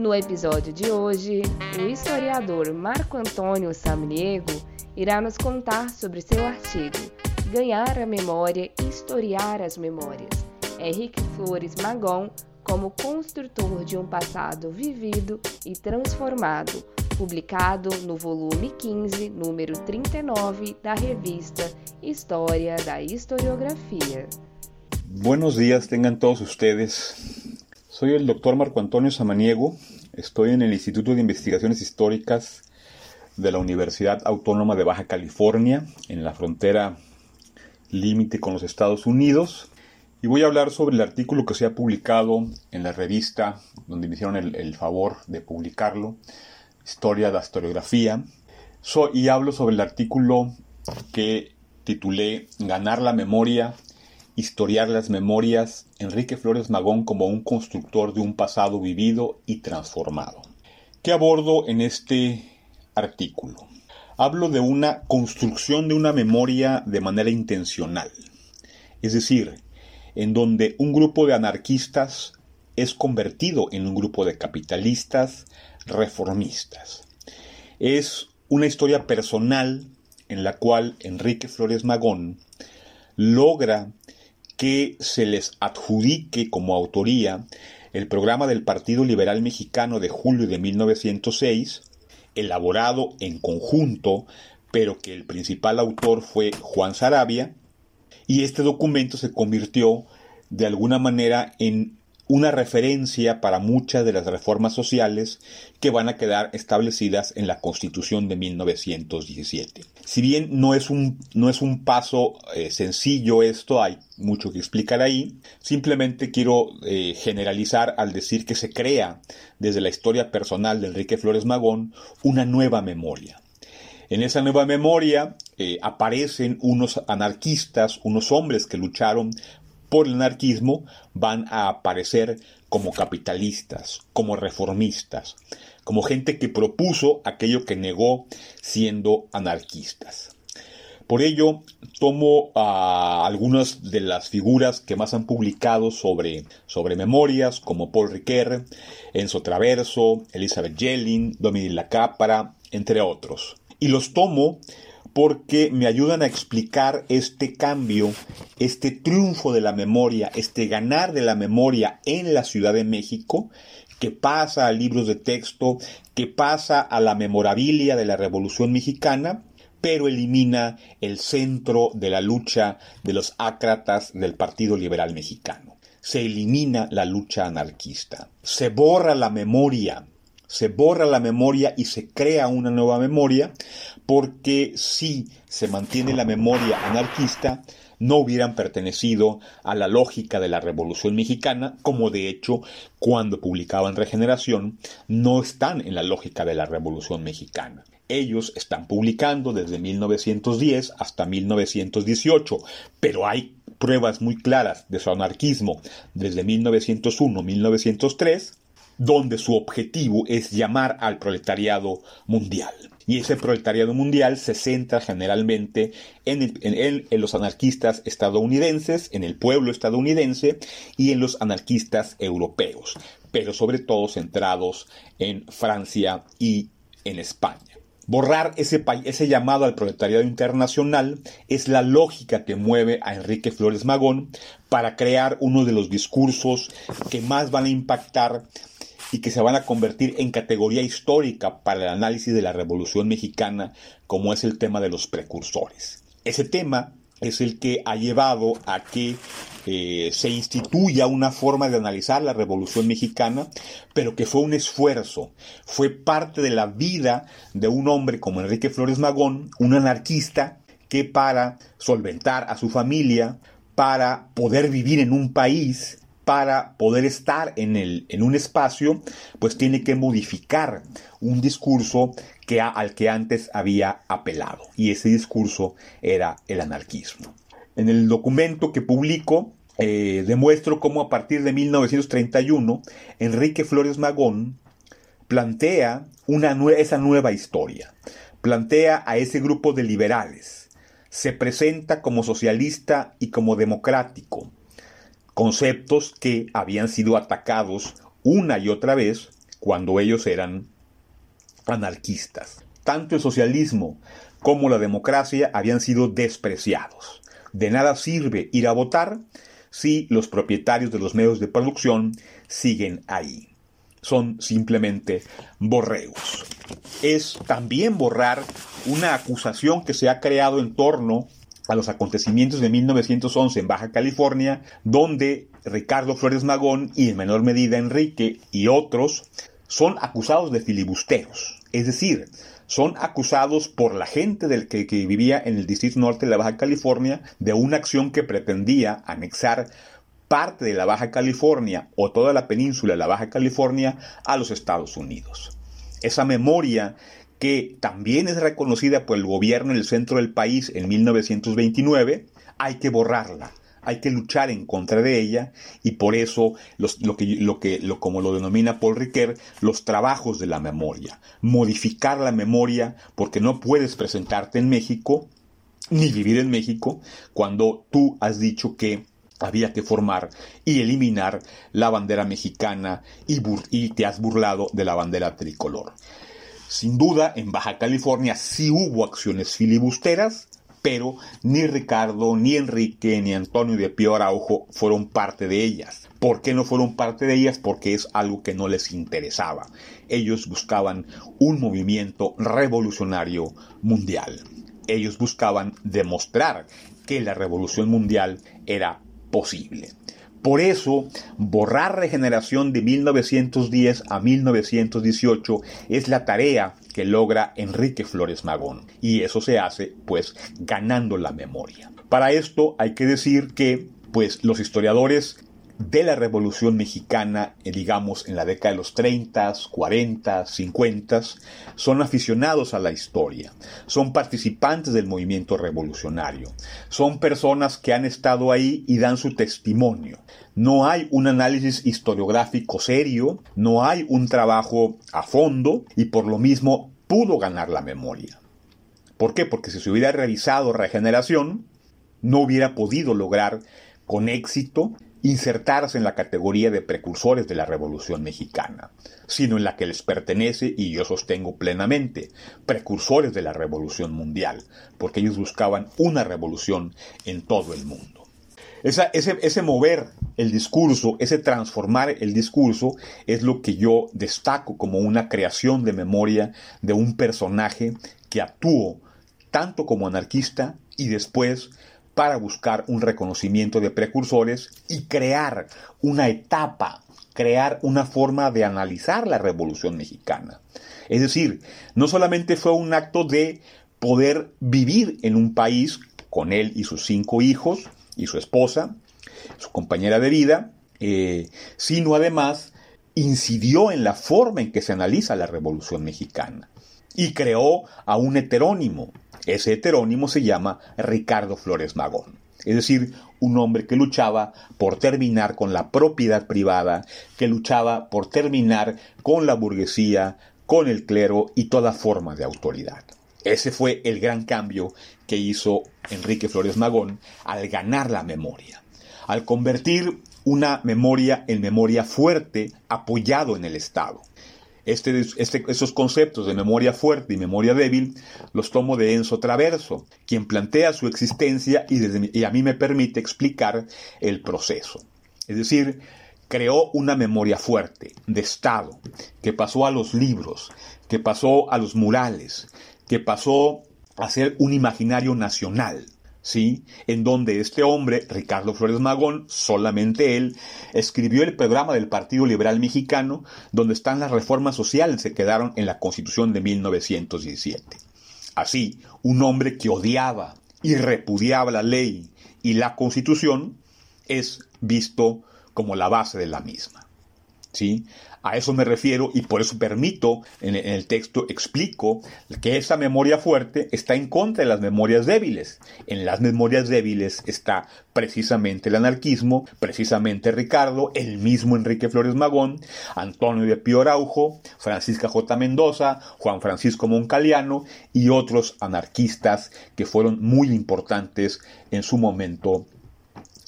No episódio de hoje, o historiador Marco Antônio Samniego irá nos contar sobre seu artigo Ganhar a Memória e Historiar as Memórias. Henrique Flores Magon como construtor de um passado vivido e transformado, publicado no volume 15, número 39 da revista História da Historiografía. Buenos días tengan todos ustedes. Soy el doctor Marco Antonio Samaniego, estoy en el Instituto de Investigaciones Históricas de la Universidad Autónoma de Baja California, en la frontera límite con los Estados Unidos, y voy a hablar sobre el artículo que se ha publicado en la revista, donde me hicieron el, favor de publicarlo, Historia de la Historiografía, y hablo sobre el artículo que titulé Ganar la memoria historiar las memorias, Enrique Flores Magón como un constructor de un pasado vivido y transformado. ¿Qué abordo en este artículo? Hablo de una construcción de una memoria de manera intencional, es decir, en donde un grupo de anarquistas es convertido en un grupo de capitalistas reformistas. Es una historia personal en la cual Enrique Flores Magón logra que se les adjudique como autoría el programa del Partido Liberal Mexicano de julio de 1906, elaborado en conjunto, pero que el principal autor fue Juan Sarabia, y este documento se convirtió de alguna manera en una referencia para muchas de las reformas sociales que van a quedar establecidas en la Constitución de 1917. Si bien no es un, no es un paso eh, sencillo esto, hay mucho que explicar ahí, simplemente quiero eh, generalizar al decir que se crea desde la historia personal de Enrique Flores Magón una nueva memoria. En esa nueva memoria eh, aparecen unos anarquistas, unos hombres que lucharon por el anarquismo van a aparecer como capitalistas, como reformistas, como gente que propuso aquello que negó siendo anarquistas. Por ello, tomo algunas de las figuras que más han publicado sobre, sobre memorias, como Paul Riquet, Enzo Traverso, Elizabeth Yellin, Dominique Lacápara, entre otros. Y los tomo porque me ayudan a explicar este cambio, este triunfo de la memoria, este ganar de la memoria en la Ciudad de México, que pasa a libros de texto, que pasa a la memorabilia de la Revolución Mexicana, pero elimina el centro de la lucha de los ácratas del Partido Liberal Mexicano. Se elimina la lucha anarquista. Se borra la memoria se borra la memoria y se crea una nueva memoria, porque si se mantiene la memoria anarquista, no hubieran pertenecido a la lógica de la Revolución Mexicana, como de hecho cuando publicaban Regeneración, no están en la lógica de la Revolución Mexicana. Ellos están publicando desde 1910 hasta 1918, pero hay pruebas muy claras de su anarquismo desde 1901-1903 donde su objetivo es llamar al proletariado mundial. Y ese proletariado mundial se centra generalmente en, los anarquistas estadounidenses, en el pueblo estadounidense y en los anarquistas europeos, pero sobre todo centrados en Francia y en España. Borrar ese, ese, llamado al proletariado internacional es la lógica que mueve a Enrique Flores Magón para crear uno de los discursos que más van a impactar y que se van a convertir en categoría histórica para el análisis de la Revolución Mexicana, como es el tema de los precursores. Ese tema es el que ha llevado a que eh, se instituya una forma de analizar la Revolución Mexicana, pero que fue un esfuerzo, fue parte de la vida de un hombre como Enrique Flores Magón, un anarquista que para solventar a su familia, para poder vivir en un país, para poder estar en, el, en un espacio, pues tiene que modificar un discurso que, al que antes había apelado. Y ese discurso era el anarquismo. En el documento que publico, eh, demuestro cómo a partir de 1931, Enrique Flores Magón plantea esa nueva historia, plantea a ese grupo de liberales, se presenta como socialista y como democrático, conceptos que habían sido atacados una y otra vez cuando ellos eran anarquistas. Tanto el socialismo como la democracia habían sido despreciados. De nada sirve ir a votar si los propietarios de los medios de producción siguen ahí. Son simplemente borregos. Es también borrar una acusación que se ha creado en torno a los acontecimientos de 1911 en Baja California, donde Ricardo Flores Magón y en menor medida Enrique y otros son acusados de filibusteros. Es decir, son acusados por la gente del que, vivía en el Distrito Norte de la Baja California de una acción que pretendía anexar parte de la Baja California o toda la península de la Baja California a los Estados Unidos. Esa memoria que también es reconocida por el gobierno en el centro del país en 1929, hay que borrarla, hay que luchar en contra de ella y por eso lo que, lo como lo denomina Paul Riquet, los trabajos de la memoria, modificar la memoria porque no puedes presentarte en México ni vivir en México cuando tú has dicho que había que formar y eliminar la bandera mexicana y te has burlado de la bandera tricolor. Sin duda, en Baja California sí hubo acciones filibusteras, pero ni Ricardo, ni Enrique, ni Antonio de Pío Araujo fueron parte de ellas. ¿Por qué no fueron parte de ellas? Porque es algo que no les interesaba. Ellos buscaban un movimiento revolucionario mundial. Ellos buscaban demostrar que la revolución mundial era posible. Por eso, borrar regeneración de 1910 a 1918 es la tarea que logra Enrique Flores Magón. Y eso se hace, pues, ganando la memoria. Para esto hay que decir que, pues, los historiadores de la Revolución Mexicana, eh, digamos en la década de los 30, 40, 50, son aficionados a la historia, son participantes del movimiento revolucionario, son personas que han estado ahí y dan su testimonio. No hay un análisis historiográfico serio, no hay un trabajo a fondo y por lo mismo pudo ganar la memoria. ¿Por qué? Porque si se hubiera revisado regeneración, no hubiera podido lograr con éxito insertarse en la categoría de precursores de la Revolución Mexicana, sino en la que les pertenece, y yo sostengo plenamente, precursores de la Revolución Mundial, porque ellos buscaban una revolución en todo el mundo. ese, ese mover el discurso, ese transformar el discurso, es lo que yo destaco como una creación de memoria de un personaje que actuó tanto como anarquista y después para buscar un reconocimiento de precursores y crear una etapa, crear una forma de analizar la Revolución Mexicana. Es decir, no solamente fue un acto de poder vivir en un país con él y sus cinco hijos y su esposa, su compañera de vida, eh, sino además incidió en la forma en que se analiza la Revolución Mexicana y creó a un heterónimo, ese heterónimo se llama Ricardo Flores Magón, es decir, un hombre que luchaba por terminar con la propiedad privada, que luchaba por terminar con la burguesía, con el clero y toda forma de autoridad. Ese fue el gran cambio que hizo Enrique Flores Magón al ganar la memoria, al convertir una memoria en memoria fuerte apoyado en el Estado. Este, este, esos conceptos de memoria fuerte y memoria débil los tomo de Enzo Traverso, quien plantea su existencia y, y a mí me permite explicar el proceso. Es decir, creó una memoria fuerte, de Estado, que pasó a los libros, que pasó a los murales, que pasó a ser un imaginario nacional. ¿Sí? En donde este hombre, Ricardo Flores Magón, solamente él, escribió el programa del Partido Liberal Mexicano, donde están las reformas sociales que quedaron en la Constitución de 1917. Así, un hombre que odiaba y repudiaba la ley y la Constitución es visto como la base de la misma. ¿Sí? A eso me refiero y por eso permito, en, el texto explico que esa memoria fuerte está en contra de las memorias débiles. En las memorias débiles está precisamente el anarquismo, precisamente Ricardo, el mismo Enrique Flores Magón, Antonio de Pío Araujo, Francisca J. Mendoza, Juan Francisco Moncaliano y otros anarquistas que fueron muy importantes en su momento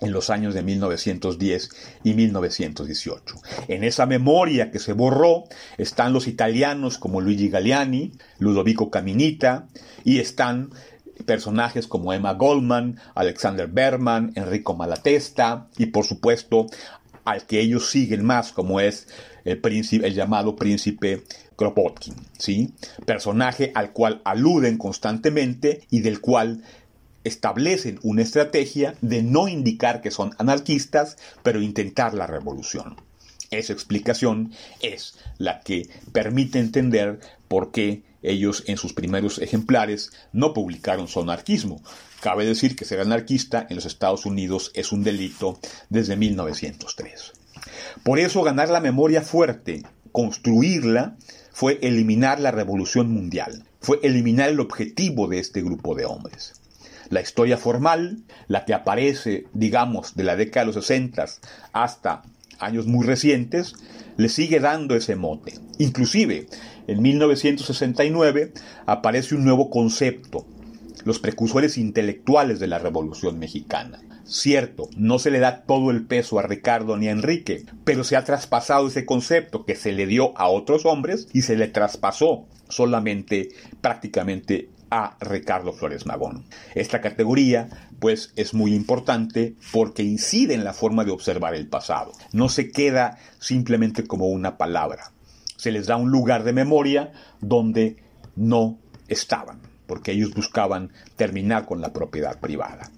en los años de 1910 y 1918. En esa memoria que se borró están los italianos como Luigi Galliani, Ludovico Caminita y están personajes como Emma Goldman, Alexander Berman, Enrico Malatesta y por supuesto al que ellos siguen más como es el, príncipe, el llamado príncipe Kropotkin, ¿sí? personaje al cual aluden constantemente y del cual establecen una estrategia de no indicar que son anarquistas, pero intentar la revolución. Esa explicación es la que permite entender por qué ellos en sus primeros ejemplares no publicaron su anarquismo. Cabe decir que ser anarquista en los Estados Unidos es un delito desde 1903. Por eso ganar la memoria fuerte, construirla, fue eliminar la revolución mundial, fue eliminar el objetivo de este grupo de hombres. La historia formal, la que aparece, digamos, de la década de los 60 hasta años muy recientes, le sigue dando ese mote. Inclusive, en 1969 aparece un nuevo concepto, los precursores intelectuales de la Revolución Mexicana. Cierto, no se le da todo el peso a Ricardo ni a Enrique, pero se ha traspasado ese concepto que se le dio a otros hombres y se le traspasó solamente prácticamente a Ricardo Flores Magón. Esta categoría, pues, es muy importante porque incide en la forma de observar el pasado. No se queda simplemente como una palabra. Se les da un lugar de memoria donde no estaban, porque ellos buscaban terminar con la propiedad privada.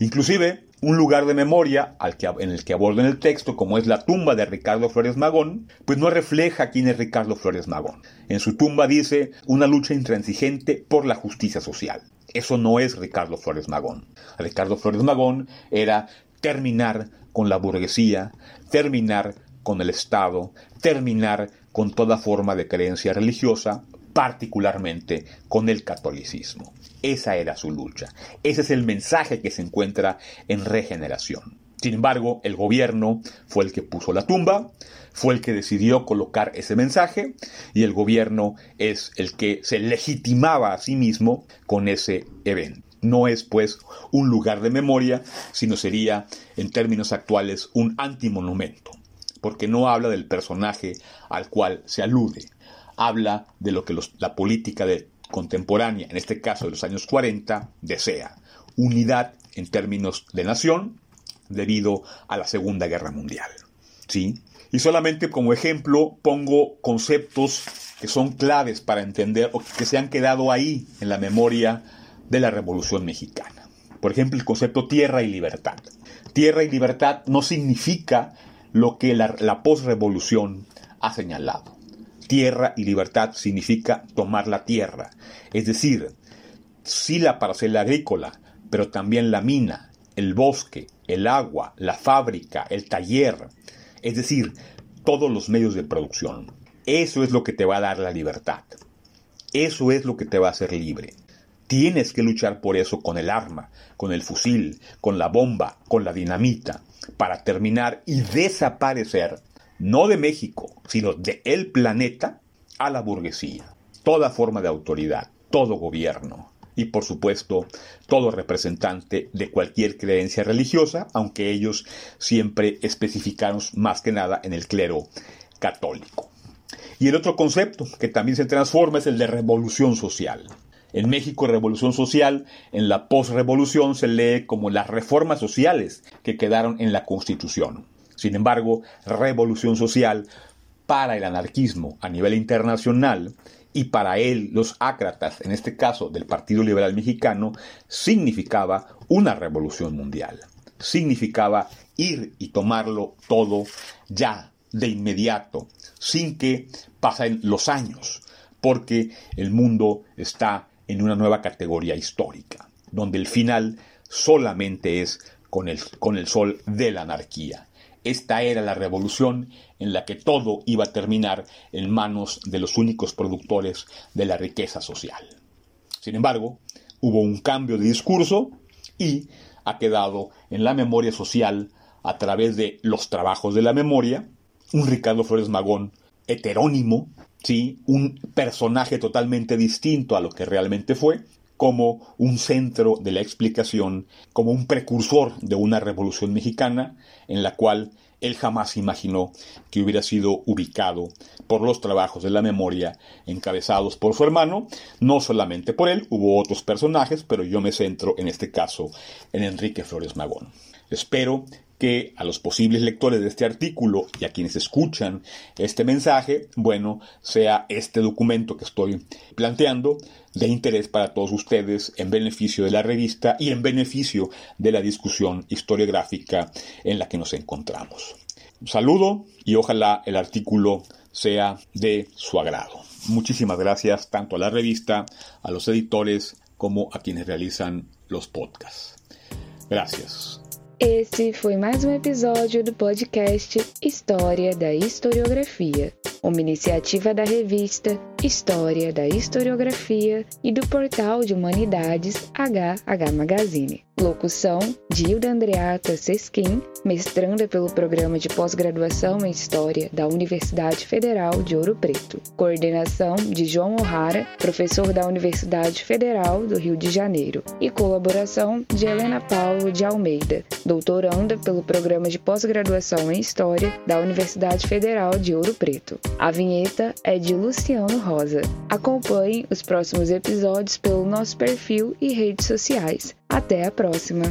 Inclusive, un lugar de memoria al que, en el que abordan el texto, como es la tumba de Ricardo Flores Magón, pues no refleja quién es Ricardo Flores Magón. En su tumba dice una lucha intransigente por la justicia social. Eso no es Ricardo Flores Magón. Ricardo Flores Magón era terminar con la burguesía, terminar con el Estado, terminar con toda forma de creencia religiosa, particularmente con el catolicismo. Esa era su lucha. Ese es el mensaje que se encuentra en regeneración. Sin embargo, el gobierno fue el que puso la tumba, fue el que decidió colocar ese mensaje y el gobierno es el que se legitimaba a sí mismo con ese evento. No es pues un lugar de memoria, sino sería, en términos actuales, un antimonumento, porque no habla del personaje al cual se alude, habla de lo que la política de contemporánea, en este caso de los años 40, desea unidad en términos de nación debido a la Segunda Guerra Mundial. ¿Sí? Y solamente como ejemplo pongo conceptos que son claves para entender o que se han quedado ahí en la memoria de la Revolución Mexicana. Por ejemplo, el concepto tierra y libertad. Tierra y libertad no significa lo que la, la posrevolución ha señalado tierra y libertad significa tomar la tierra, es decir, sí la parcela agrícola, pero también la mina, el bosque, el agua, la fábrica, el taller, es decir, todos los medios de producción. Eso es lo que te va a dar la libertad. Eso es lo que te va a hacer libre. Tienes que luchar por eso con el arma, con el fusil, con la bomba, con la dinamita, para terminar y desaparecer no de México, sino de el planeta, a la burguesía. Toda forma de autoridad, todo gobierno y por supuesto todo representante de cualquier creencia religiosa, aunque ellos siempre especificaron más que nada en el clero católico. Y el otro concepto que también se transforma es el de revolución social. En México, revolución social, en la posrevolución se lee como las reformas sociales que quedaron en la Constitución. Sin embargo, revolución social para el anarquismo a nivel internacional y para él los ácratas, en este caso del Partido Liberal Mexicano, significaba una revolución mundial. Significaba ir y tomarlo todo ya, de inmediato, sin que pasen los años, porque el mundo está en una nueva categoría histórica, donde el final solamente es con el, con el sol de la anarquía esta era la revolución en la que todo iba a terminar en manos de los únicos productores de la riqueza social. Sin embargo, hubo un cambio de discurso y ha quedado en la memoria social a través de los trabajos de la memoria un Ricardo Flores Magón heterónimo, ¿sí? un personaje totalmente distinto a lo que realmente fue, como un centro de la explicación, como un precursor de una revolución mexicana en la cual él jamás imaginó que hubiera sido ubicado por los trabajos de la memoria encabezados por su hermano, no solamente por él, hubo otros personajes, pero yo me centro en este caso en Enrique Flores Magón. Espero que a los posibles lectores de este artículo y a quienes escuchan este mensaje, bueno, sea este documento que estoy planteando de interés para todos ustedes en beneficio de la revista y en beneficio de la discusión historiográfica en la que nos encontramos. Un saludo y ojalá el artículo sea de su agrado. Muchísimas gracias tanto a la revista, a los editores, como a quienes realizan los podcasts. Gracias. Esse foi mais um episódio do podcast História da Historiografia, uma iniciativa da revista História da Historiografia e do portal de humanidades HH Magazine. Locução: Dilda Andreata Sesquim, mestranda pelo Programa de Pós-Graduação em História da Universidade Federal de Ouro Preto. Coordenação de João O'Hara, professor da Universidade Federal do Rio de Janeiro. E colaboração de Helena Paulo de Almeida, doutoranda pelo Programa de Pós-Graduação em História da Universidade Federal de Ouro Preto. A vinheta é de Luciano Rosa. Acompanhe os próximos episódios pelo nosso perfil e redes sociais. Até a próxima!